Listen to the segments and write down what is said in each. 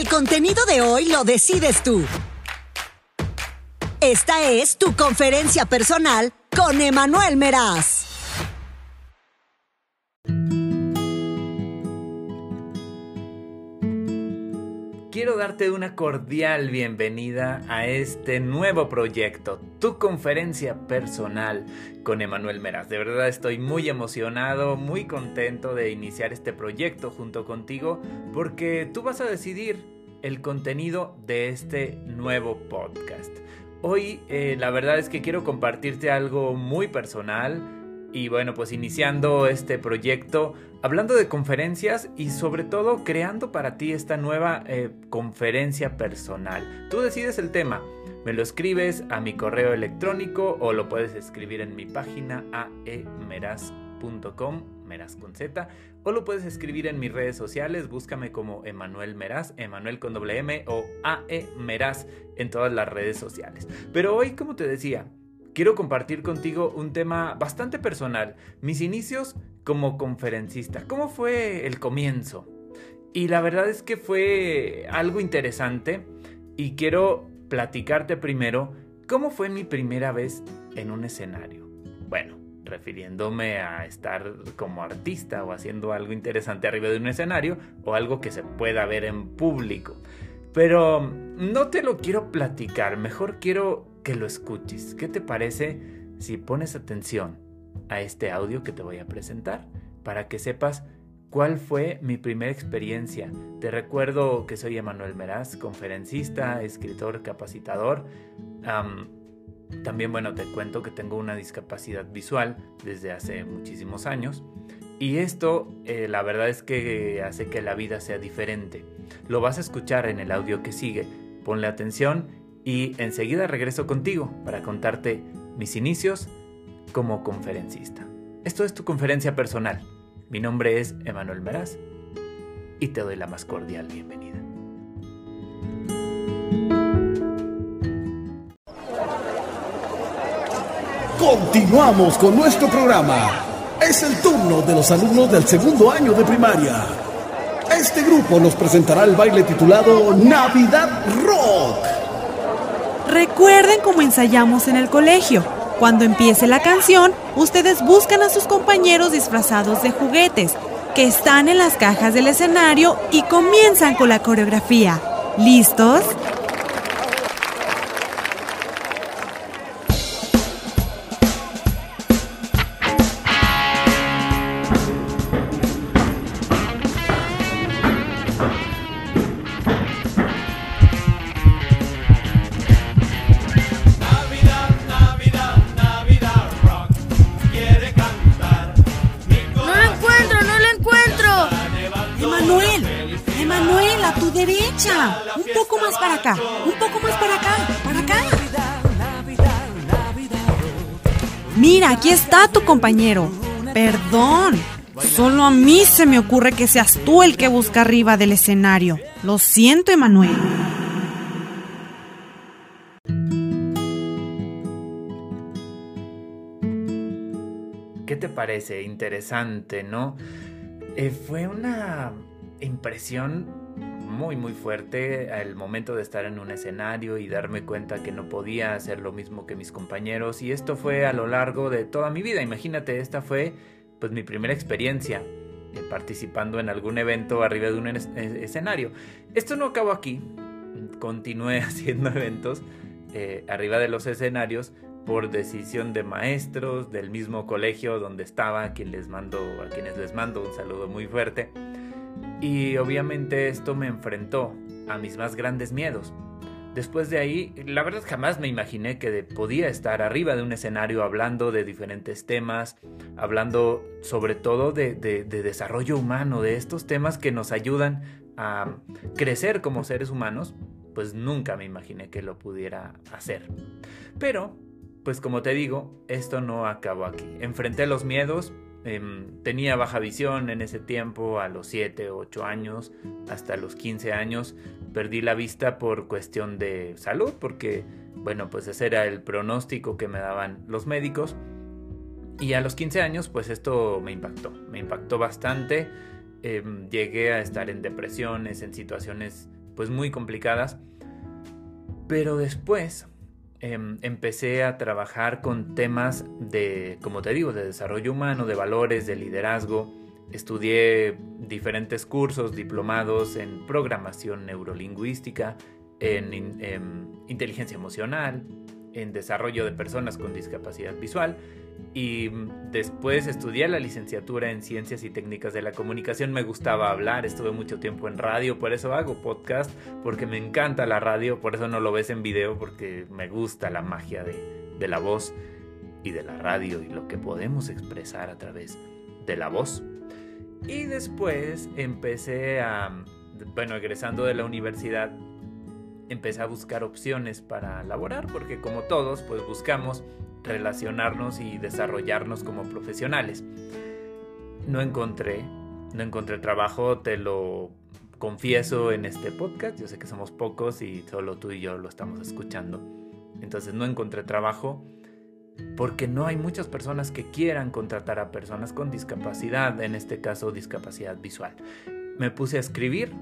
El contenido de hoy lo decides tú. Esta es tu conferencia personal con Emanuel Meraz. Quiero darte una cordial bienvenida a este nuevo proyecto, tu conferencia personal con Emanuel Meraz. De verdad estoy muy emocionado, muy contento de iniciar este proyecto junto contigo porque tú vas a decidir el contenido de este nuevo podcast. Hoy eh, la verdad es que quiero compartirte algo muy personal y bueno, pues iniciando este proyecto, hablando de conferencias y sobre todo creando para ti esta nueva eh, conferencia personal. Tú decides el tema, me lo escribes a mi correo electrónico o lo puedes escribir en mi página aemeraz.com, meraz con Z, o lo puedes escribir en mis redes sociales, búscame como Emanuel Meraz, Emanuel con doble M o AE Meraz en todas las redes sociales. Pero hoy, como te decía, quiero compartir contigo un tema bastante personal, mis inicios como conferencista. ¿Cómo fue el comienzo? Y la verdad es que fue algo interesante y quiero platicarte primero cómo fue mi primera vez en un escenario. Bueno, refiriéndome a estar como artista o haciendo algo interesante arriba de un escenario o algo que se pueda ver en público. Pero no te lo quiero platicar, mejor quiero que lo escuches. ¿Qué te parece si pones atención a este audio que te voy a presentar para que sepas cuál fue mi primera experiencia? Te recuerdo que soy Emanuel Meraz, conferencista, escritor, capacitador. también, bueno, te cuento que tengo una discapacidad visual desde hace muchísimos años. Y esto, eh, la verdad es que hace que la vida sea diferente. Lo vas a escuchar en el audio que sigue. Ponle atención y enseguida regreso contigo para contarte mis inicios como conferencista. Esto es tu conferencia personal. Mi nombre es Emanuel Meraz y te doy la más cordial bienvenida. Continuamos con nuestro programa. Es el turno de los alumnos del segundo año de primaria. Este grupo nos presentará el baile titulado Navidad Rock. Recuerden cómo ensayamos en el colegio. Cuando empiece la canción, ustedes buscan a sus compañeros disfrazados de juguetes, que están en las cajas del escenario y comienzan con la coreografía. ¿Listos? Mira, aquí está tu compañero. Perdón. Solo a mí se me ocurre que seas tú el que busca arriba del escenario. Lo siento, Emanuel. ¿Qué te parece? Interesante, ¿no? Eh, fue una impresión muy muy fuerte al momento de estar en un escenario y darme cuenta que no podía hacer lo mismo que mis compañeros y esto fue a lo largo de toda mi vida. Imagínate, esta fue pues mi primera experiencia eh, participando en algún evento arriba de un escenario. Esto no acabó aquí, continué haciendo eventos eh, arriba de los escenarios por decisión de maestros del mismo colegio donde estaba, a, quien les mando, a quienes les mando un saludo muy fuerte. Y obviamente esto me enfrentó a mis más grandes miedos. Después de ahí, la verdad jamás me imaginé que podía estar arriba de un escenario hablando de diferentes temas, hablando sobre todo de, de, desarrollo humano, de estos temas que nos ayudan a crecer como seres humanos, pues nunca me imaginé que lo pudiera hacer. Pero, pues como te digo, esto no acabó aquí. Enfrenté los miedos, Em, tenía baja visión en ese tiempo, a los 7 o 8 años, hasta los 15 años. Perdí la vista por cuestión de salud, porque, bueno, pues ese era el pronóstico que me daban los médicos. Y a los 15 años, pues esto me impactó, me impactó bastante. Em, llegué a estar en depresiones, en situaciones pues muy complicadas. Pero después em, empecé a trabajar con temas de, como te digo, de desarrollo humano, de valores, de liderazgo. Estudié diferentes cursos diplomados en programación neurolingüística, en, en inteligencia emocional, en desarrollo de personas con discapacidad visual y después estudié la licenciatura en Ciencias y Técnicas de la Comunicación. Me gustaba hablar, estuve mucho tiempo en radio, por eso hago podcast, porque me encanta la radio, por eso no lo ves en video, porque me gusta la magia de, de la voz y de la radio y lo que podemos expresar a través de la voz. Y después empecé a, bueno, egresando de la universidad, empecé a buscar opciones para laborar, porque como todos, pues buscamos relacionarnos y desarrollarnos como profesionales. No encontré, no encontré trabajo, te lo confieso en este podcast, yo sé que somos pocos y solo tú y yo lo estamos escuchando. Entonces no encontré trabajo porque no hay muchas personas que quieran contratar a personas con discapacidad, en este caso discapacidad visual. Me puse a escribir,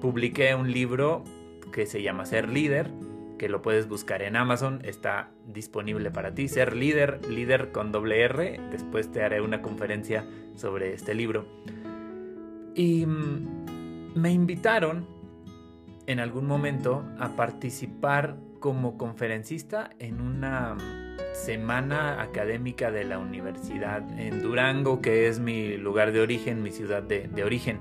publiqué un libro que se llama Ser líder, que lo puedes buscar en Amazon, está disponible para ti. Ser líder, líder con doble R. Después te haré una conferencia sobre este libro. Y mm, me invitaron en algún momento a participar como conferencista en una semana académica de la universidad en Durango, que es mi lugar de origen, mi ciudad de, de origen,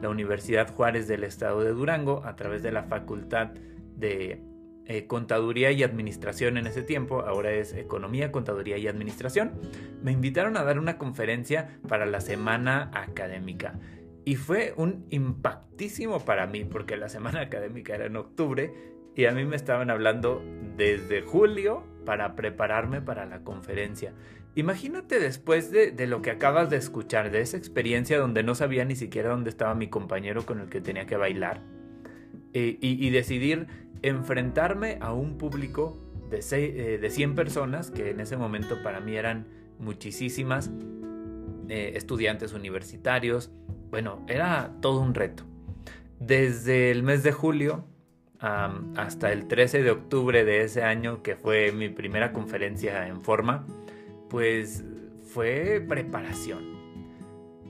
la Universidad Juárez del Estado de Durango, a través de la Facultad de eh, contaduría y administración en ese tiempo, ahora es economía, contaduría y administración, me invitaron a dar una conferencia para la semana académica. Y fue un impactísimo para mí, porque la semana académica era en octubre y a mí me estaban hablando desde julio para prepararme para la conferencia. Imagínate después de, lo que acabas de escuchar, de esa experiencia donde no sabía ni siquiera dónde estaba mi compañero con el que tenía que bailar, eh, y, y decidir enfrentarme a un público de, eh, de 100 personas, que en ese momento para mí eran muchísimas, eh, estudiantes universitarios, bueno, era todo un reto. Desde el mes de julio hasta el 13 de octubre de ese año, que fue mi primera conferencia en forma, pues fue preparación.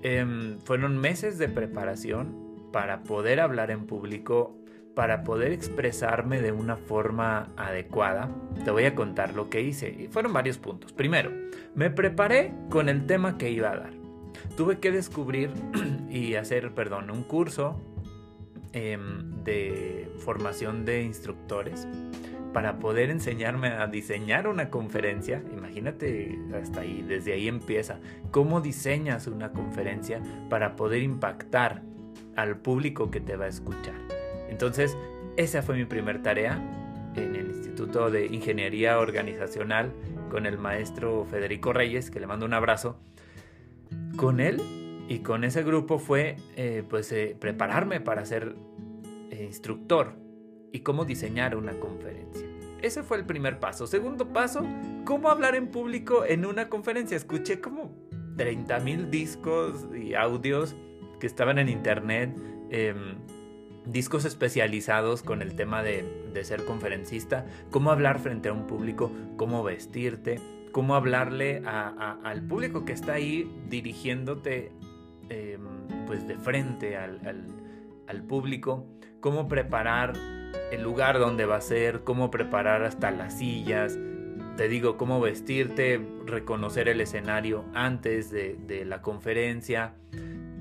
Em, fueron meses de preparación para poder hablar en público para poder expresarme de una forma adecuada, te voy a contar lo que hice. Y fueron varios puntos. Primero, me preparé con el tema que iba a dar. Tuve que descubrir y hacer, perdón, un curso em, de formación de instructores para poder enseñarme a diseñar una conferencia. Imagínate hasta ahí, desde ahí empieza. ¿Cómo diseñas una conferencia para poder impactar al público que te va a escuchar? Entonces, esa fue mi primera tarea en el Instituto de Ingeniería Organizacional con el maestro Federico Reyes, que le mando un abrazo. Con él y con ese grupo fue eh, pues eh, prepararme para ser eh, instructor y cómo diseñar una conferencia. Ese fue el primer paso. Segundo paso, cómo hablar en público en una conferencia. Escuché como 30 mil discos y audios que estaban en internet. Discos especializados con el tema de, ser conferencista, cómo hablar frente a un público, cómo vestirte, cómo hablarle al público que está ahí dirigiéndote em, pues de frente al, al, público, cómo preparar el lugar donde va a ser, cómo preparar hasta las sillas, te digo, cómo vestirte, reconocer el escenario antes de, de la conferencia,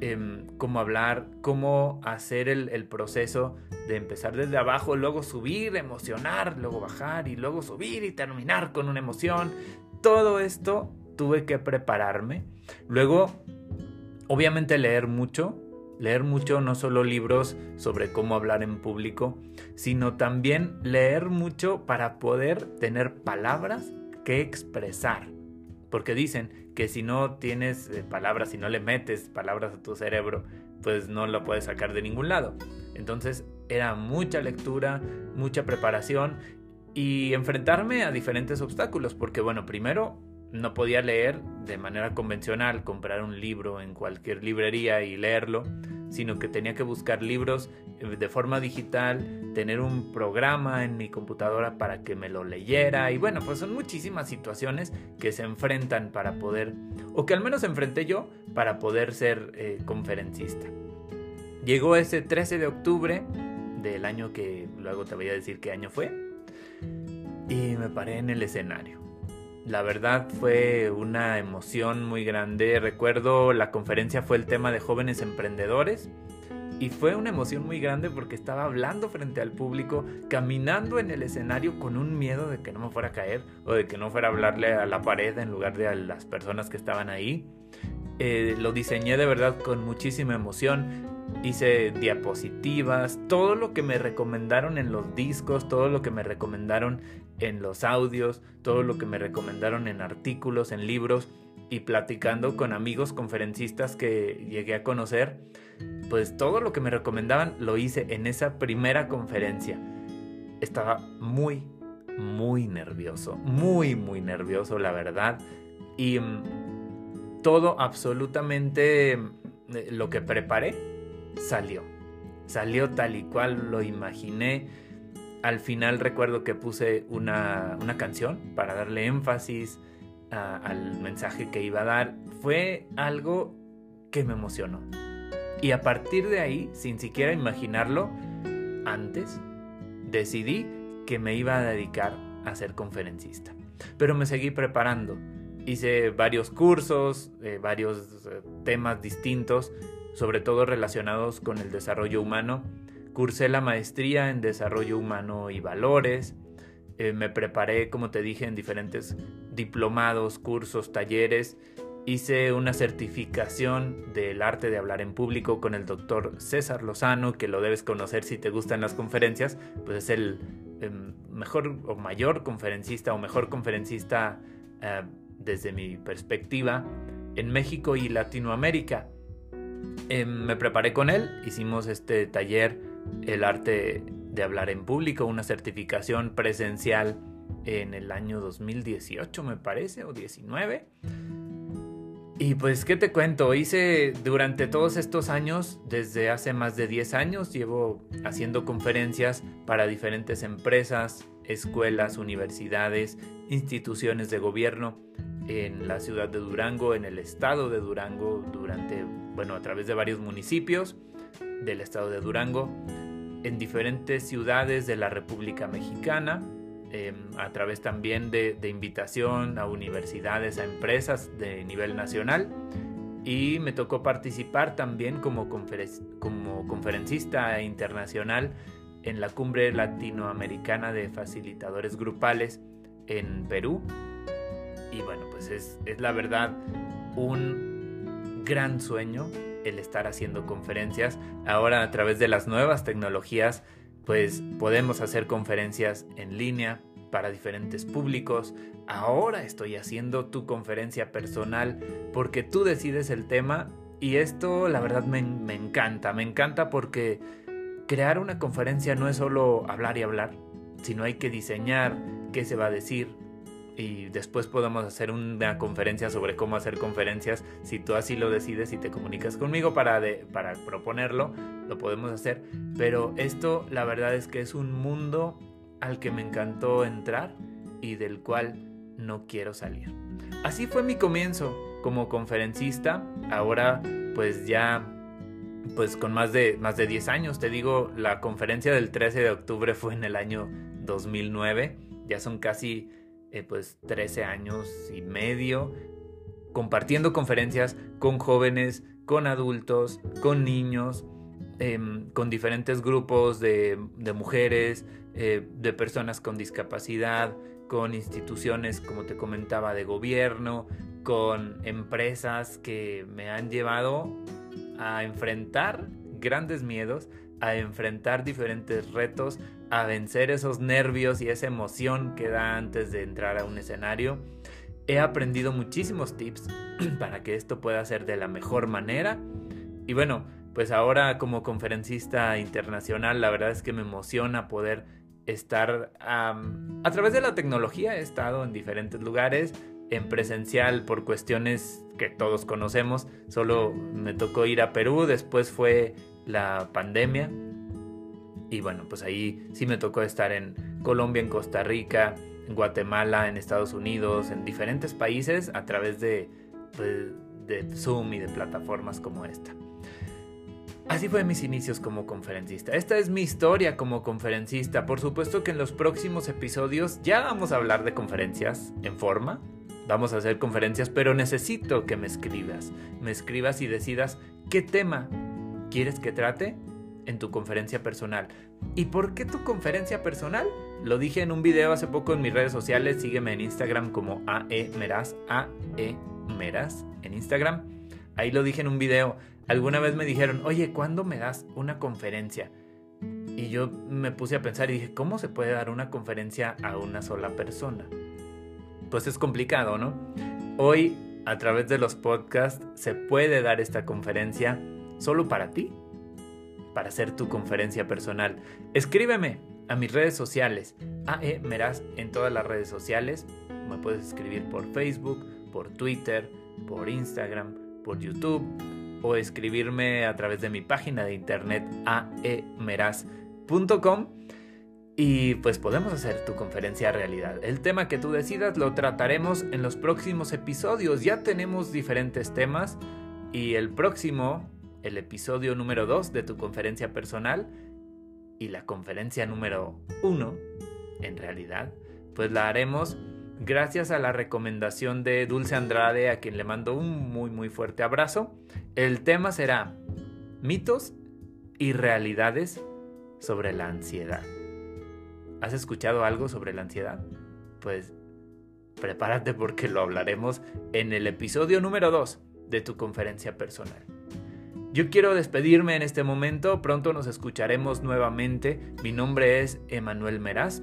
Em, cómo hablar, cómo hacer el, proceso de empezar desde abajo, luego subir, emocionar, luego bajar y luego subir y terminar con una emoción. Todo esto tuve que prepararme. Luego, obviamente leer mucho, leer mucho no solo libros sobre cómo hablar en público, sino también leer mucho para poder tener palabras que expresar. Porque dicen que si no tienes eh, palabras, si no le metes palabras a tu cerebro, pues no lo puedes sacar de ningún lado. Entonces era mucha lectura, mucha preparación y enfrentarme a diferentes obstáculos, porque bueno, primero no podía leer de manera convencional, comprar un libro en cualquier librería y leerlo, sino que tenía que buscar libros eh, de forma digital, tener un programa en mi computadora para que me lo leyera y bueno, pues son muchísimas situaciones que se enfrentan para poder, o que al menos enfrenté yo para poder ser eh, conferencista. Llegó ese 13 de octubre del año que luego te voy a decir qué año fue y me paré en el escenario. La verdad fue una emoción muy grande. Recuerdo la conferencia fue el tema de jóvenes emprendedores y fue una emoción muy grande porque estaba hablando frente al público, caminando en el escenario con un miedo de que no me fuera a caer o de que no fuera a hablarle a la pared en lugar de a las personas que estaban ahí. Eh, lo diseñé de verdad con muchísima emoción hice diapositivas, todo lo que me recomendaron en los discos, todo lo que me recomendaron en los audios, todo lo que me recomendaron en artículos, en libros y platicando con amigos conferencistas que llegué a conocer, pues todo lo que me recomendaban lo hice en esa primera conferencia. Estaba muy, muy nervioso, muy, muy nervioso, la verdad. Y mm, todo absolutamente mm, lo que preparé salió. Salió tal y cual lo imaginé. Al final recuerdo que puse una, canción para darle énfasis al mensaje que iba a dar. Fue algo que me emocionó. Y a partir de ahí, sin siquiera imaginarlo, antes decidí que me iba a dedicar a ser conferencista. Pero me seguí preparando. Hice varios cursos, eh, varios eh, temas distintos sobre todo relacionados con el desarrollo humano. Cursé la maestría en desarrollo humano y valores. Eh, me preparé, como te dije, en diferentes diplomados, cursos, talleres. Hice una certificación del arte de hablar en público con el doctor César Lozano, que lo debes conocer si te gustan las conferencias, pues es el em, mejor o mayor conferencista o mejor conferencista eh, desde mi perspectiva en México y Latinoamérica. Em, me preparé con él, hicimos este taller, el arte de hablar en público, una certificación presencial en el año 2018 me parece, o 19. Y pues, ¿qué te cuento? Hice durante todos estos años, desde hace más de 10 años, llevo haciendo conferencias para diferentes empresas, escuelas, universidades, instituciones de gobierno en la ciudad de Durango, en el estado de Durango, durante bueno, a través de varios municipios del estado de Durango, en diferentes ciudades de la República Mexicana, em, a través también de, invitación a universidades, a empresas de nivel nacional. Y me tocó participar también como, como conferencista internacional en la Cumbre Latinoamericana de Facilitadores Grupales en Perú. Y bueno, pues es, es la verdad un gran sueño el estar haciendo conferencias. Ahora a través de las nuevas tecnologías, pues podemos hacer conferencias en línea para diferentes públicos. Ahora estoy haciendo tu conferencia personal porque tú decides el tema y esto la verdad me, me encanta. Me encanta porque crear una conferencia no es solo hablar y hablar, sino hay que diseñar qué se va a decir, y después podemos hacer una conferencia sobre cómo hacer conferencias. Si tú así lo decides y te comunicas conmigo para, para proponerlo, lo podemos hacer. Pero esto la verdad es que es un mundo al que me encantó entrar y del cual no quiero salir. Así fue mi comienzo como conferencista. Ahora pues ya pues con más de, más de 10 años, te digo, la conferencia del 13 de octubre fue en el año 2009. Ya son casi eh, pues 13 años y medio compartiendo conferencias con jóvenes, con adultos, con niños, em, con diferentes grupos de, mujeres, eh, de personas con discapacidad, con instituciones, como te comentaba, de gobierno, con empresas que me han llevado a enfrentar grandes miedos, a enfrentar diferentes retos, a vencer esos nervios y esa emoción que da antes de entrar a un escenario. He aprendido muchísimos tips para que esto pueda ser de la mejor manera. Y bueno, pues ahora como conferencista internacional, la verdad es que me emociona poder estar a través de la tecnología. He estado en diferentes lugares, en presencial por cuestiones que todos conocemos. Solo me tocó ir a Perú, después fue la pandemia. Y bueno, pues ahí sí me tocó estar en Colombia, en Costa Rica, en Guatemala, en Estados Unidos, en diferentes países a través de, pues, de Zoom y de plataformas como esta. Así fue mis inicios como conferencista. Esta es mi historia como conferencista. Por supuesto que en los próximos episodios ya vamos a hablar de conferencias en forma. Vamos a hacer conferencias, pero necesito que me escribas. Me escribas y decidas qué tema quieres que trate en tu conferencia personal. ¿Y por qué tu conferencia personal? Lo dije en un video hace poco en mis redes sociales. Sígueme en Instagram como AEMeraz, AEMeraz en Instagram. Ahí lo dije en un video. Alguna vez me dijeron, oye, ¿cuándo me das una conferencia? Y yo me puse a pensar y dije, ¿cómo se puede dar una conferencia a una sola persona? Pues es complicado, ¿no? Hoy, a través de los podcasts, se puede dar esta conferencia solo para ti, para hacer tu conferencia personal. Escríbeme a mis redes sociales, AE Meraz en todas las redes sociales. Me puedes escribir por Facebook, por Twitter, por Instagram, por YouTube o escribirme a través de mi página de internet aemeraz.com y pues podemos hacer tu conferencia realidad. El tema que tú decidas lo trataremos en los próximos episodios. Ya tenemos diferentes temas y el próximo, el episodio número 2 de tu conferencia personal y la conferencia número 1, en realidad, pues la haremos gracias a la recomendación de Dulce Andrade, a quien le mando un muy muy fuerte abrazo. El tema será mitos y realidades sobre la ansiedad. ¿Has escuchado algo sobre la ansiedad? Pues prepárate porque lo hablaremos en el episodio número 2 de tu conferencia personal. Yo quiero despedirme en este momento, pronto nos escucharemos nuevamente. Mi nombre es Emanuel Meraz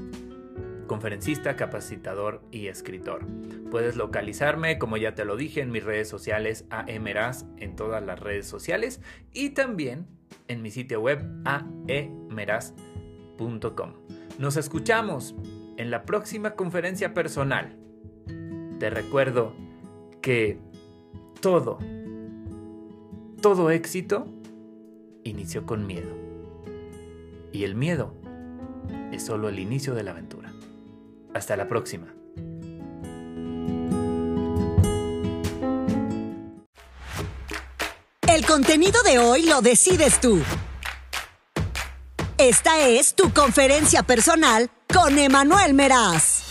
conferencista, capacitador y escritor. Puedes localizarme, como ya te lo dije, en mis redes sociales aemeraz en todas las redes sociales y también en mi sitio web aemeraz.com. Nos escuchamos en la próxima conferencia personal. Te recuerdo que todo, todo éxito inició con miedo. Y el miedo es solo el inicio de la aventura. Hasta la próxima. El contenido de hoy lo decides tú. Esta es tu conferencia personal con Emanuel Meraz.